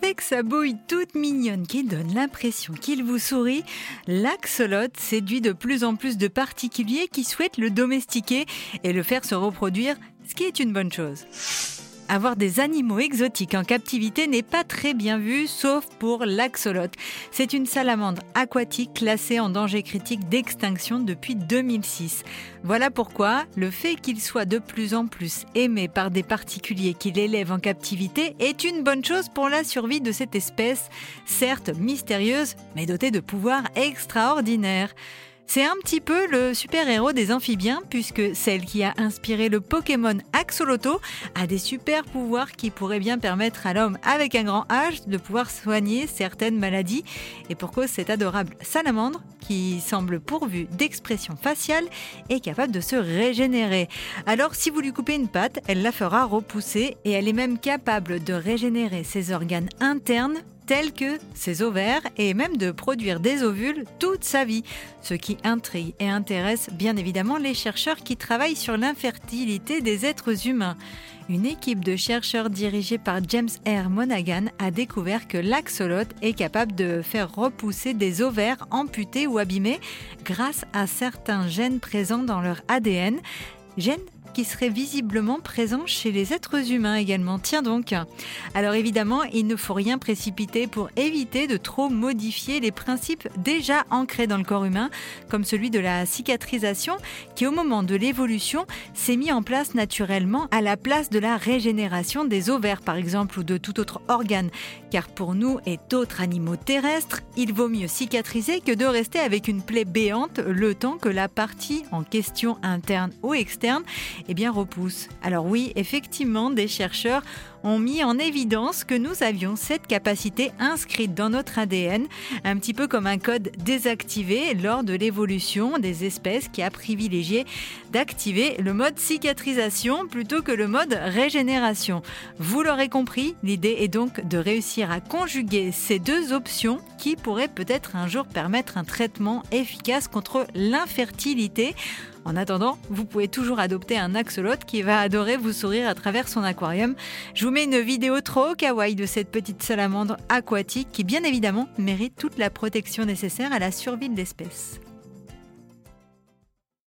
Avec sa bouille toute mignonne qui donne l'impression qu'il vous sourit, l'axolote séduit de plus en plus de particuliers qui souhaitent le domestiquer et le faire se reproduire, ce qui est une bonne chose. Avoir des animaux exotiques en captivité n'est pas très bien vu, sauf pour l'axolote. C'est une salamandre aquatique classée en danger critique d'extinction depuis 2006. Voilà pourquoi le fait qu'il soit de plus en plus aimé par des particuliers qui l'élèvent en captivité est une bonne chose pour la survie de cette espèce, certes mystérieuse, mais dotée de pouvoirs extraordinaires. C'est un petit peu le super-héros des amphibiens, puisque celle qui a inspiré le Pokémon Axoloto a des super pouvoirs qui pourraient bien permettre à l'homme avec un grand H de pouvoir soigner certaines maladies. Et pour cause, cette adorable salamandre, qui semble pourvue d'expression faciale, est capable de se régénérer. Alors, si vous lui coupez une patte, elle la fera repousser et elle est même capable de régénérer ses organes internes tels que ses ovaires et même de produire des ovules toute sa vie, ce qui intrigue et intéresse bien évidemment les chercheurs qui travaillent sur l'infertilité des êtres humains. Une équipe de chercheurs dirigée par James R. Monaghan a découvert que l'axolote est capable de faire repousser des ovaires amputés ou abîmés grâce à certains gènes présents dans leur ADN, gènes qui serait visiblement présent chez les êtres humains également. Tiens donc. Alors évidemment, il ne faut rien précipiter pour éviter de trop modifier les principes déjà ancrés dans le corps humain, comme celui de la cicatrisation, qui au moment de l'évolution s'est mis en place naturellement à la place de la régénération des ovaires par exemple ou de tout autre organe. Car pour nous et d'autres animaux terrestres, il vaut mieux cicatriser que de rester avec une plaie béante le temps que la partie en question interne ou externe eh bien, repousse. Alors oui, effectivement, des chercheurs ont mis en évidence que nous avions cette capacité inscrite dans notre ADN, un petit peu comme un code désactivé lors de l'évolution des espèces qui a privilégié d'activer le mode cicatrisation plutôt que le mode régénération. Vous l'aurez compris, l'idée est donc de réussir à conjuguer ces deux options qui pourraient peut-être un jour permettre un traitement efficace contre l'infertilité. En attendant, vous pouvez toujours adopter un axolote qui va adorer vous sourire à travers son aquarium. Je vous mets une vidéo trop kawaii de cette petite salamandre aquatique qui bien évidemment mérite toute la protection nécessaire à la survie de l'espèce.